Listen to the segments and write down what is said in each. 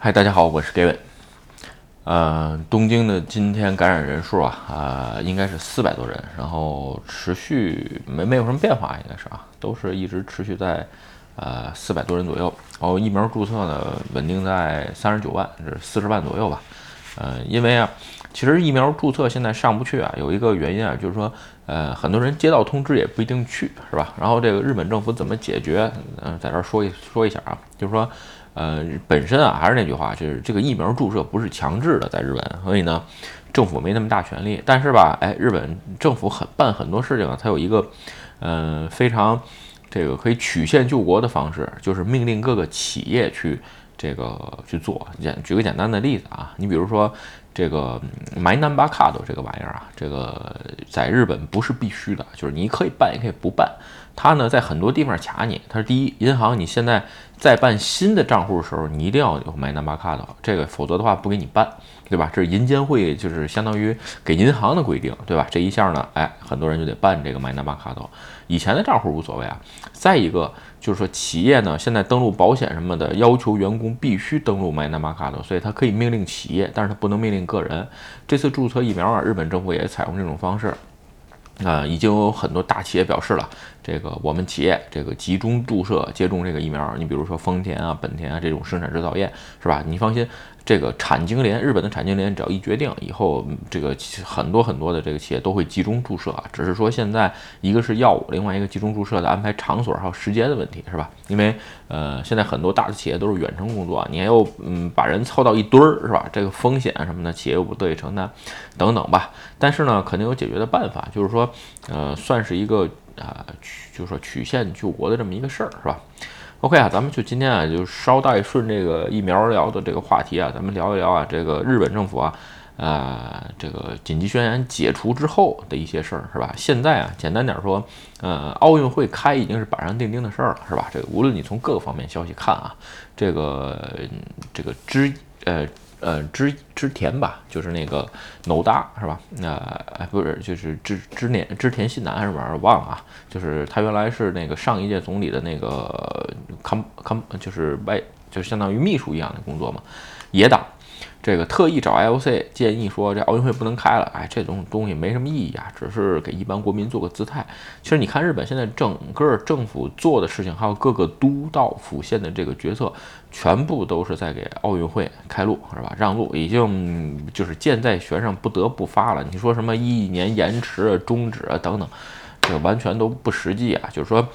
嗨，大家好，我是 Gavin。呃，东京的今天感染人数啊，啊，应该是四百多人，然后持续没没有什么变化，应该是啊，都是一直持续在呃四百多人左右。然后疫苗注册呢，稳定在三十九万，是四十万左右吧。呃，因为啊，其实疫苗注册现在上不去啊，有一个原因啊，就是说，呃，很多人接到通知也不一定去，是吧？然后这个日本政府怎么解决？嗯，在这儿说一说一下啊，就是说。呃，本身啊，还是那句话，就是这个疫苗注射不是强制的，在日本，所以呢，政府没那么大权力。但是吧，哎，日本政府很办很多事情啊，它有一个，呃，非常这个可以曲线救国的方式，就是命令各个企业去这个去做。简举个简单的例子啊，你比如说这个 My Number Card 这个玩意儿啊，这个在日本不是必须的，就是你可以办也可以不办。它呢，在很多地方卡你。它是第一，银行你现在在办新的账户的时候，你一定要有 My Number Card，这个否则的话不给你办，对吧？这是银监会就是相当于给银行的规定，对吧？这一下呢，哎，很多人就得办这个 My Number Card。以前的账户无所谓啊。再一个就是说，企业呢现在登录保险什么的，要求员工必须登录 My Number Card，所以它可以命令企业，但是他不能命令个人。这次注册疫苗啊，日本政府也采用这种方式。啊，已经有很多大企业表示了，这个我们企业这个集中注射接种这个疫苗。你比如说丰田啊、本田啊这种生产制造业，是吧？你放心。这个产经联，日本的产经联，只要一决定以后，这个很多很多的这个企业都会集中注射啊。只是说现在一个是药物，另外一个集中注射的安排场所还有时间的问题，是吧？因为呃，现在很多大的企业都是远程工作，你还要嗯把人凑到一堆儿，是吧？这个风险什么的，企业又不得以承担，等等吧。但是呢，肯定有解决的办法，就是说，呃，算是一个啊，曲就是说曲线救国的这么一个事儿，是吧？OK 啊，咱们就今天啊，就捎带顺这个疫苗聊的这个话题啊，咱们聊一聊啊，这个日本政府啊，呃，这个紧急宣言解除之后的一些事儿，是吧？现在啊，简单点说，呃，奥运会开已经是板上钉钉的事儿了，是吧？这个无论你从各个方面消息看啊，这个这个之呃。呃，织织田吧，就是那个农大是吧？那哎，不是，就是织织田织田信男还是什么忘了啊？就是他原来是那个上一届总理的那个康康，就是外，就相当于秘书一样的工作嘛，野党。这个特意找 IOC 建议说，这奥运会不能开了。哎，这种东西没什么意义啊，只是给一般国民做个姿态。其实你看日本现在整个政府做的事情，还有各个都道府县的这个决策，全部都是在给奥运会开路，是吧？让路，已经就是箭在弦上，不得不发了。你说什么一年延迟、终止啊等等，这完全都不实际啊。就是说，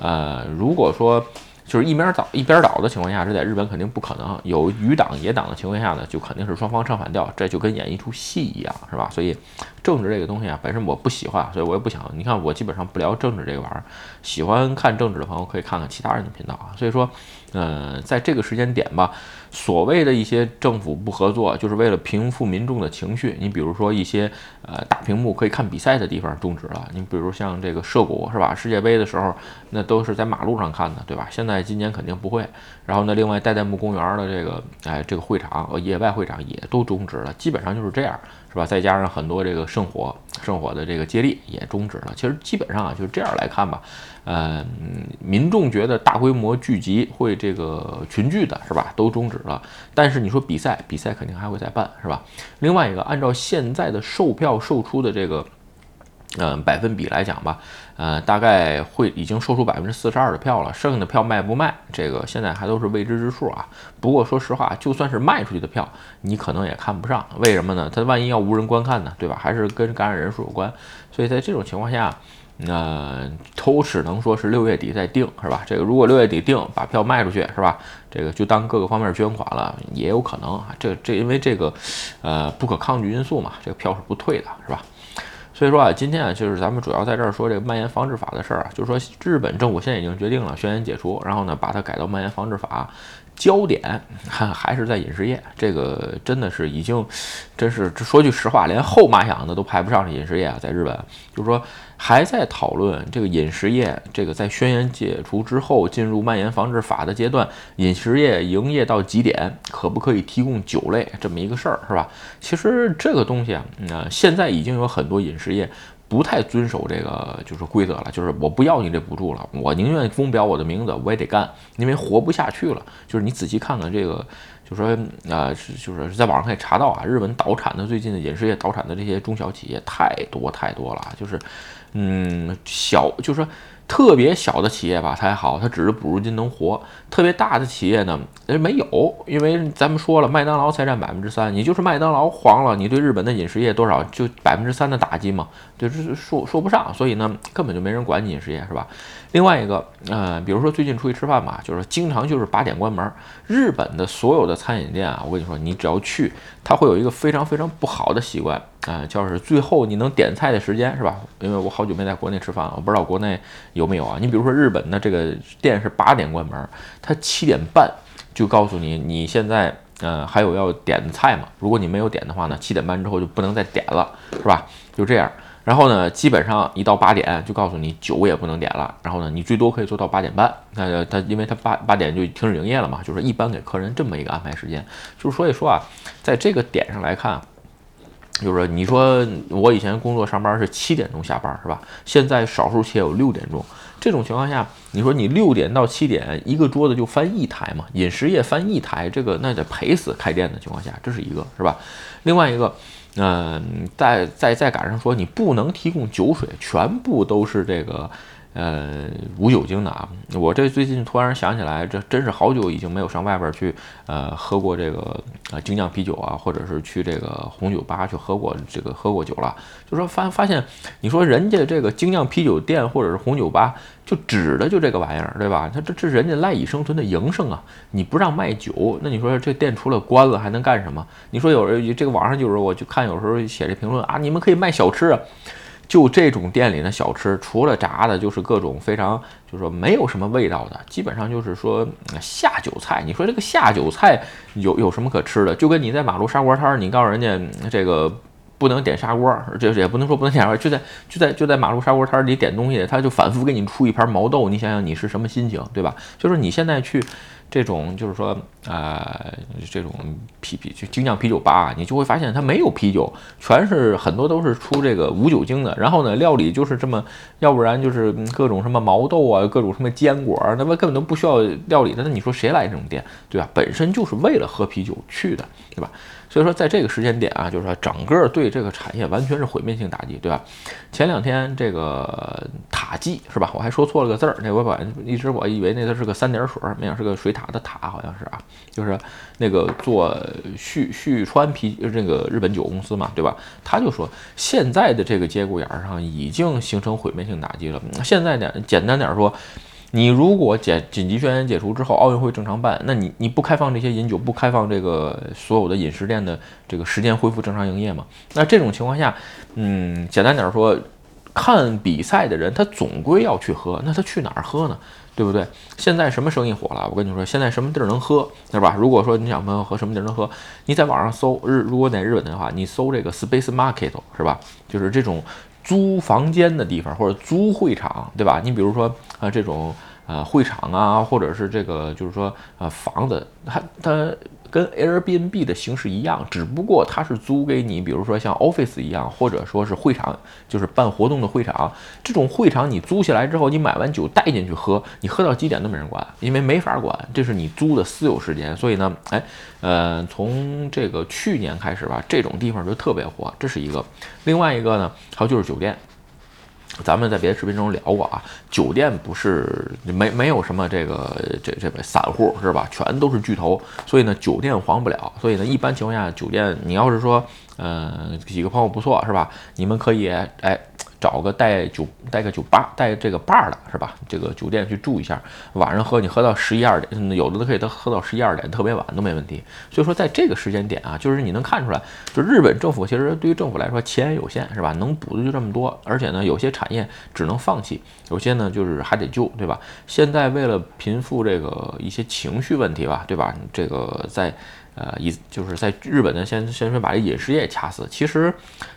呃，如果说。就是一边倒一边倒的情况下，这在日本肯定不可能。有余党野党的情况下呢，就肯定是双方唱反调，这就跟演一出戏一样，是吧？所以政治这个东西啊，本身我不喜欢，所以我也不想。你看，我基本上不聊政治这个玩意儿。喜欢看政治的朋友可以看看其他人的频道啊。所以说，呃，在这个时间点吧，所谓的一些政府不合作，就是为了平复民众的情绪。你比如说一些呃大屏幕可以看比赛的地方终止了。你比如像这个涉谷是吧？世界杯的时候，那都是在马路上看的，对吧？现在今年肯定不会。然后呢，另外代代木公园的这个，哎，这个会场呃野外会场也都终止了，基本上就是这样，是吧？再加上很多这个圣火、圣火的这个接力也终止了。其实基本上啊，就这样来看吧，嗯，民众觉得大规模聚集会这个群聚的是吧，都终止了。但是你说比赛，比赛肯定还会再办，是吧？另外一个，按照现在的售票售出的这个。嗯，百分比来讲吧，呃，大概会已经售出百分之四十二的票了，剩下的票卖不卖，这个现在还都是未知之数啊。不过说实话，就算是卖出去的票，你可能也看不上，为什么呢？它万一要无人观看呢，对吧？还是跟感染人数有关。所以在这种情况下，那都只能说是六月底再定，是吧？这个如果六月底定，把票卖出去，是吧？这个就当各个方面捐款了，也有可能啊。这这因为这个，呃，不可抗拒因素嘛，这个票是不退的，是吧？所以说啊，今天啊，就是咱们主要在这儿说这个蔓延防治法的事儿啊，就是说日本政府现在已经决定了宣言解除，然后呢，把它改到蔓延防治法。焦点还还是在饮食业，这个真的是已经，真是说句实话，连后妈养的都排不上饮食业啊，在日本，就是说还在讨论这个饮食业，这个在宣言解除之后进入蔓延防治法的阶段，饮食业营业到几点，可不可以提供酒类这么一个事儿，是吧？其实这个东西啊，那现在已经有很多饮食业。不太遵守这个就是规则了，就是我不要你这补助了，我宁愿公表我的名字，我也得干，因为活不下去了。就是你仔细看看这个，就说啊，就是在网上可以查到啊，日本倒产的最近的饮食业倒产的这些中小企业太多太多了，就是嗯小，就是说。特别小的企业吧，它还好，它只是补助金能活。特别大的企业呢，哎，没有，因为咱们说了，麦当劳才占百分之三，你就是麦当劳黄了，你对日本的饮食业多少就百分之三的打击嘛，就是说说不上，所以呢，根本就没人管你饮食业，是吧？另外一个，呃，比如说最近出去吃饭吧，就是经常就是八点关门。日本的所有的餐饮店啊，我跟你说，你只要去，它会有一个非常非常不好的习惯啊，就是最后你能点菜的时间，是吧？因为我好久没在国内吃饭了，我不知道国内有没有啊。你比如说日本的这个店是八点关门，他七点半就告诉你，你现在呃还有要点的菜吗？如果你没有点的话呢，七点半之后就不能再点了，是吧？就这样。然后呢，基本上一到八点就告诉你酒也不能点了。然后呢，你最多可以做到八点半。那他因为他八八点就停止营业了嘛，就是一般给客人这么一个安排时间。就是所以说啊，在这个点上来看，就是你说我以前工作上班是七点钟下班是吧？现在少数企业有六点钟。这种情况下，你说你六点到七点一个桌子就翻一台嘛？饮食业翻一台，这个那得赔死开店的情况下，这是一个是吧？另外一个。嗯，再再再赶上说你不能提供酒水，全部都是这个，呃，无酒精的啊。我这最近突然想起来，这真是好久已经没有上外边去，呃，喝过这个呃精酿啤酒啊，或者是去这个红酒吧去喝过这个喝过酒了。就说发发现，你说人家这个精酿啤酒店或者是红酒吧。就指的就这个玩意儿，对吧？他这这人家赖以生存的营生啊！你不让卖酒，那你说这店除了关了还能干什么？你说有人这个网上就是我就看有时候写这评论啊，你们可以卖小吃，啊就这种店里的小吃，除了炸的，就是各种非常就是说没有什么味道的，基本上就是说下酒菜。你说这个下酒菜有有什么可吃的？就跟你在马路砂锅摊儿，你告诉人家这个。不能点砂锅，就是也不能说不能点砂锅，就在就在就在马路砂锅摊里点东西，他就反复给你出一盘毛豆，你想想你是什么心情，对吧？就是你现在去这种就是说啊这种啤啤就精酿啤酒吧，你就会发现它没有啤酒，全是很多都是出这个无酒精的。然后呢，料理就是这么，要不然就是各种什么毛豆啊，各种什么坚果，那么根本都不需要料理的。那你说谁来这种店，对吧？本身就是为了喝啤酒去的，对吧？所以说，在这个时间点啊，就是说整个对这个产业完全是毁灭性打击，对吧？前两天这个塔记是吧？我还说错了个字儿，那我把一直我以为那它是个三点水，没想是个水塔的塔，好像是啊，就是那个做旭旭川啤这个日本酒公司嘛，对吧？他就说现在的这个节骨眼上已经形成毁灭性打击了。现在呢简单点说。你如果解紧急宣言解除之后，奥运会正常办，那你你不开放这些饮酒，不开放这个所有的饮食店的这个时间恢复正常营业吗？那这种情况下，嗯，简单点说，看比赛的人他总归要去喝，那他去哪儿喝呢？对不对？现在什么生意火了？我跟你说，现在什么地儿能喝，对吧？如果说你想朋友喝什么地儿能喝，你在网上搜日，如果在日本的话，你搜这个 Space Market 是吧？就是这种。租房间的地方或者租会场，对吧？你比如说啊，这种呃会场啊，或者是这个就是说呃房子，它它。跟 Airbnb 的形式一样，只不过它是租给你，比如说像 Office 一样，或者说是会场，就是办活动的会场。这种会场你租下来之后，你买完酒带进去喝，你喝到几点都没人管，因为没法管，这是你租的私有时间。所以呢，哎，呃，从这个去年开始吧，这种地方就特别火，这是一个。另外一个呢，还有就是酒店。咱们在别的视频中聊过啊，酒店不是没没有什么这个这这个散户是吧？全都是巨头，所以呢，酒店黄不了。所以呢，一般情况下，酒店你要是说，嗯，几个朋友不错是吧？你们可以哎。找个带酒带个酒吧带这个 bar 的是吧？这个酒店去住一下，晚上喝你喝到十一二点，有的都可以都喝到十一二点，特别晚都没问题。所以说在这个时间点啊，就是你能看出来，就日本政府其实对于政府来说钱有限是吧？能补的就这么多，而且呢有些产业只能放弃，有些呢就是还得救，对吧？现在为了平复这个一些情绪问题吧，对吧？这个在。呃，一就是在日本呢，先先说把这饮食业掐死。其实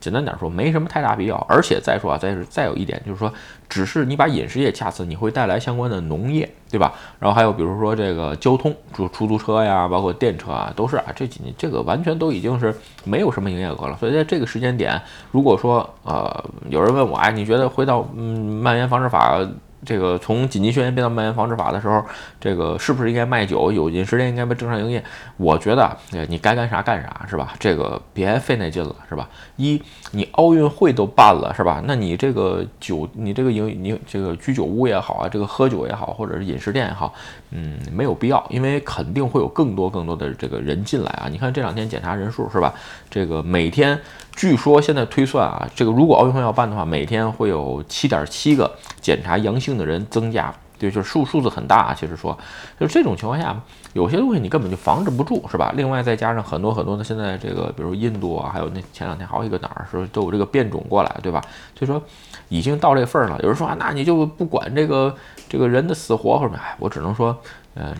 简单点说，没什么太大必要。而且再说啊，再是再有一点就是说，只是你把饮食业掐死，你会带来相关的农业，对吧？然后还有比如说这个交通，就出租车呀，包括电车啊，都是啊，这几年这个完全都已经是没有什么营业额了。所以在这个时间点，如果说呃有人问我，哎，你觉得回到嗯蔓延防治法？这个从紧急宣言变到蔓延防治法的时候，这个是不是应该卖酒？有饮食店应该被正常营业？我觉得，你该干啥干啥，是吧？这个别费那劲了，是吧？一，你奥运会都办了，是吧？那你这个酒，你这个营，你这个居酒屋也好啊，这个喝酒也好，或者是饮食店也好，嗯，没有必要，因为肯定会有更多更多的这个人进来啊。你看这两天检查人数，是吧？这个每天。据说现在推算啊，这个如果奥运会要办的话，每天会有七点七个检查阳性的人增加，对，就是数数字很大啊。其实说，就这种情况下，有些东西你根本就防止不住，是吧？另外再加上很多很多的现在这个，比如印度啊，还有那前两天好几个哪儿说都有这个变种过来，对吧？所以说已经到这份儿了。有人说啊，那你就不管这个这个人的死活或者哎，我只能说。嗯，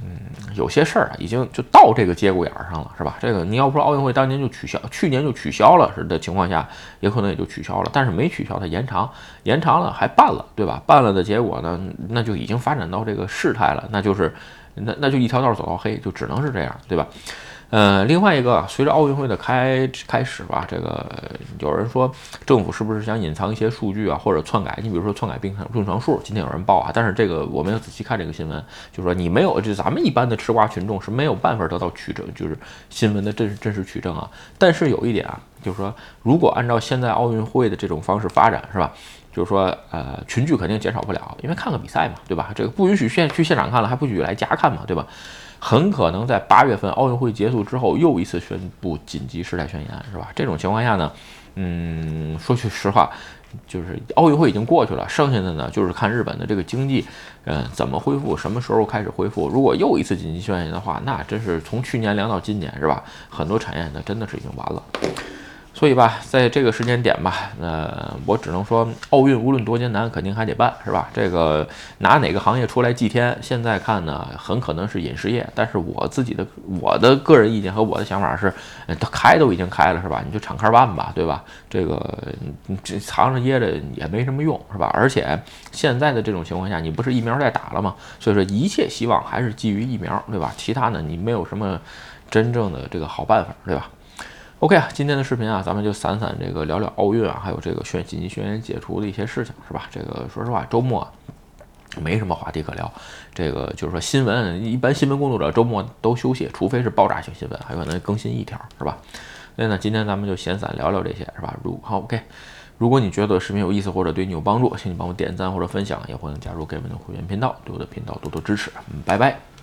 有些事儿啊，已经就到这个节骨眼儿上了，是吧？这个你要不说奥运会当年就取消，去年就取消了是的情况下，也可能也就取消了。但是没取消，它延长，延长了还办了，对吧？办了的结果呢，那就已经发展到这个事态了，那就是那那就一条道走到黑，就只能是这样，对吧？呃，另外一个，随着奥运会的开开始吧，这个有人说政府是不是想隐藏一些数据啊，或者篡改？你比如说篡改病病床数，今天有人报啊，但是这个我没有仔细看这个新闻，就说你没有，就咱们一般的吃瓜群众是没有办法得到取证，就是新闻的真真实取证啊。但是有一点啊，就是说如果按照现在奥运会的这种方式发展，是吧？就是说，呃，群聚肯定减少不了，因为看个比赛嘛，对吧？这个不允许现去现场看了，还不许来家看嘛，对吧？很可能在八月份奥运会结束之后，又一次宣布紧急事态宣言，是吧？这种情况下呢，嗯，说句实话，就是奥运会已经过去了，剩下的呢就是看日本的这个经济，嗯，怎么恢复，什么时候开始恢复。如果又一次紧急宣言的话，那真是从去年凉到今年，是吧？很多产业呢真的是已经完了。所以吧，在这个时间点吧，呃，我只能说，奥运无论多艰难，肯定还得办，是吧？这个拿哪个行业出来祭天？现在看呢，很可能是饮食业。但是我自己的我的个人意见和我的想法是，它开都已经开了，是吧？你就敞开办吧，对吧？这个这藏着掖着也没什么用，是吧？而且现在的这种情况下，你不是疫苗在打了吗？所以说一切希望还是基于疫苗，对吧？其他呢，你没有什么真正的这个好办法，对吧？OK 啊，今天的视频啊，咱们就散散这个聊聊奥运啊，还有这个选紧急宣言解除的一些事情，是吧？这个说实话，周末没什么话题可聊。这个就是说新闻，一般新闻工作者周末都休息，除非是爆炸性新闻，还可能更新一条，是吧？所以呢，今天咱们就闲散聊聊这些，是吧？如好 OK，如果你觉得视频有意思或者对你有帮助，请你帮我点赞或者分享，也欢迎加入 Gavin 的会员频道，对我的频道多多支持。嗯，拜拜。